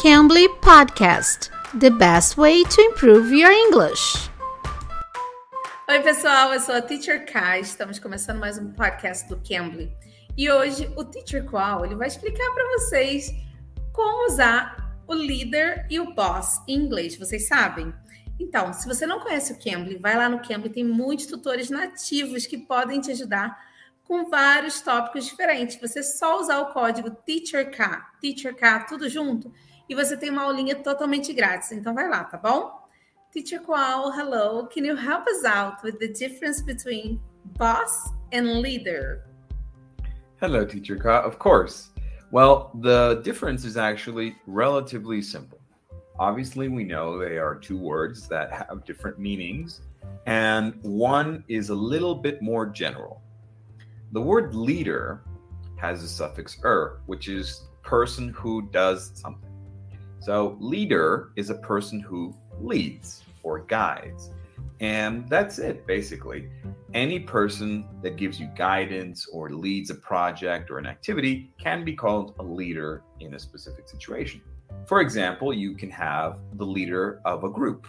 Cambly Podcast The best way to improve your English. Oi, pessoal, eu sou a Teacher Kai. Estamos começando mais um podcast do Cambly. E hoje o Teacher Qual ele vai explicar para vocês como usar o líder e o boss em inglês. Vocês sabem? Então, se você não conhece o Cambly, vai lá no Cambly, tem muitos tutores nativos que podem te ajudar com vários tópicos diferentes. Você só usar o código TEACHERK, TEACHERK, tudo junto, e você tem uma aulinha totalmente grátis. Então vai lá, tá bom? Teacher Qual, hello. Can you help us out with the difference between boss and leader? Hello, Teacher Ka. Of course. Well, the difference is actually relatively simple. Obviously, we know they are two words that have different meanings, and one is a little bit more general. The word leader has the suffix er, which is person who does something. So, leader is a person who leads or guides. And that's it, basically. Any person that gives you guidance or leads a project or an activity can be called a leader in a specific situation. For example, you can have the leader of a group,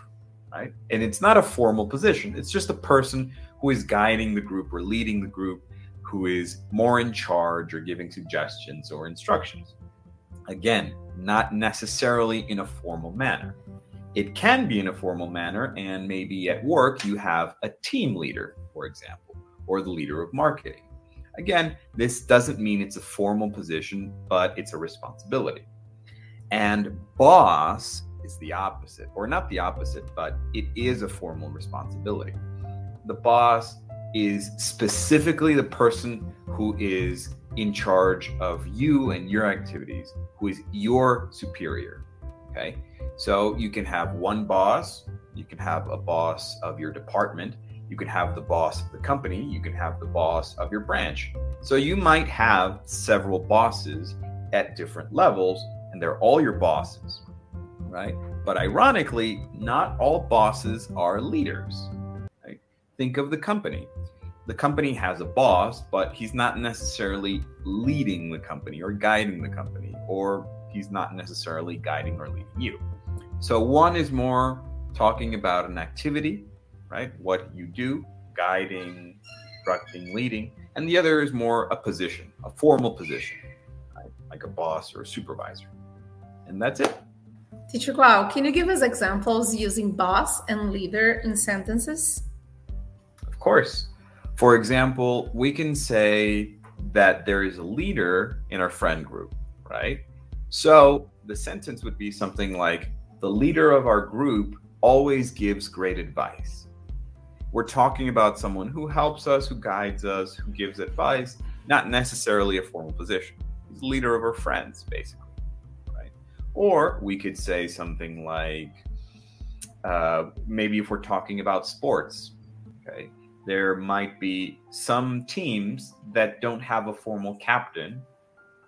right? And it's not a formal position, it's just a person who is guiding the group or leading the group, who is more in charge or giving suggestions or instructions. Again, not necessarily in a formal manner. It can be in a formal manner, and maybe at work you have a team leader, for example, or the leader of marketing. Again, this doesn't mean it's a formal position, but it's a responsibility. And boss is the opposite, or not the opposite, but it is a formal responsibility. The boss is specifically the person who is in charge of you and your activities, who is your superior. Okay. So you can have one boss, you can have a boss of your department, you can have the boss of the company, you can have the boss of your branch. So you might have several bosses at different levels, and they're all your bosses, right? But ironically, not all bosses are leaders. Right? Think of the company the company has a boss, but he's not necessarily leading the company or guiding the company, or he's not necessarily guiding or leading you. So one is more talking about an activity, right? What you do, guiding, instructing, leading, and the other is more a position, a formal position, right? like a boss or a supervisor. And that's it. Teacher Clau, can you give us examples using boss and leader in sentences? Of course. For example, we can say that there is a leader in our friend group, right? So the sentence would be something like The leader of our group always gives great advice. We're talking about someone who helps us, who guides us, who gives advice, not necessarily a formal position. He's the leader of our friends, basically, right? Or we could say something like, uh, maybe if we're talking about sports, okay, there might be some teams that don't have a formal captain,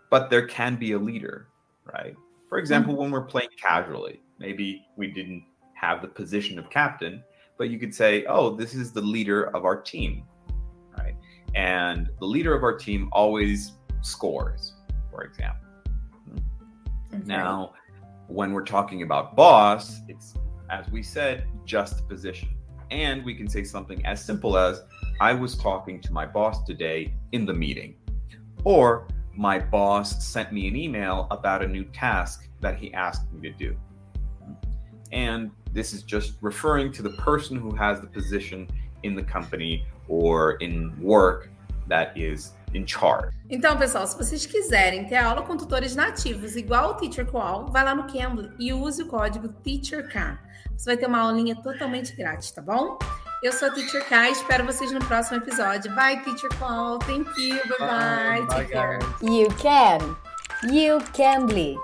but there can be a leader, right? For example, mm-hmm. when we're playing casually, maybe we didn't have the position of captain, but you could say, oh, this is the leader of our team, right? And the leader of our team always scores, for example. Now, when we're talking about boss, it's, as we said, just position and we can say something as simple as, I was talking to my boss today in the meeting. Or, my boss sent me an email about a new task that he asked me to do. And this is just referring to the person who has the position in the company or in work that is in charge. Então, pessoal, se vocês quiserem ter aula com tutores nativos igual o Teacher Qual, vai lá no Cambly e use o código TEACHERK. Você vai ter uma aulinha totalmente grátis, tá bom? Eu sou a Teacher K, espero vocês no próximo episódio. Bye, Teacher Qual. Thank you. Bye bye. bye. bye Take care. You can. You can be.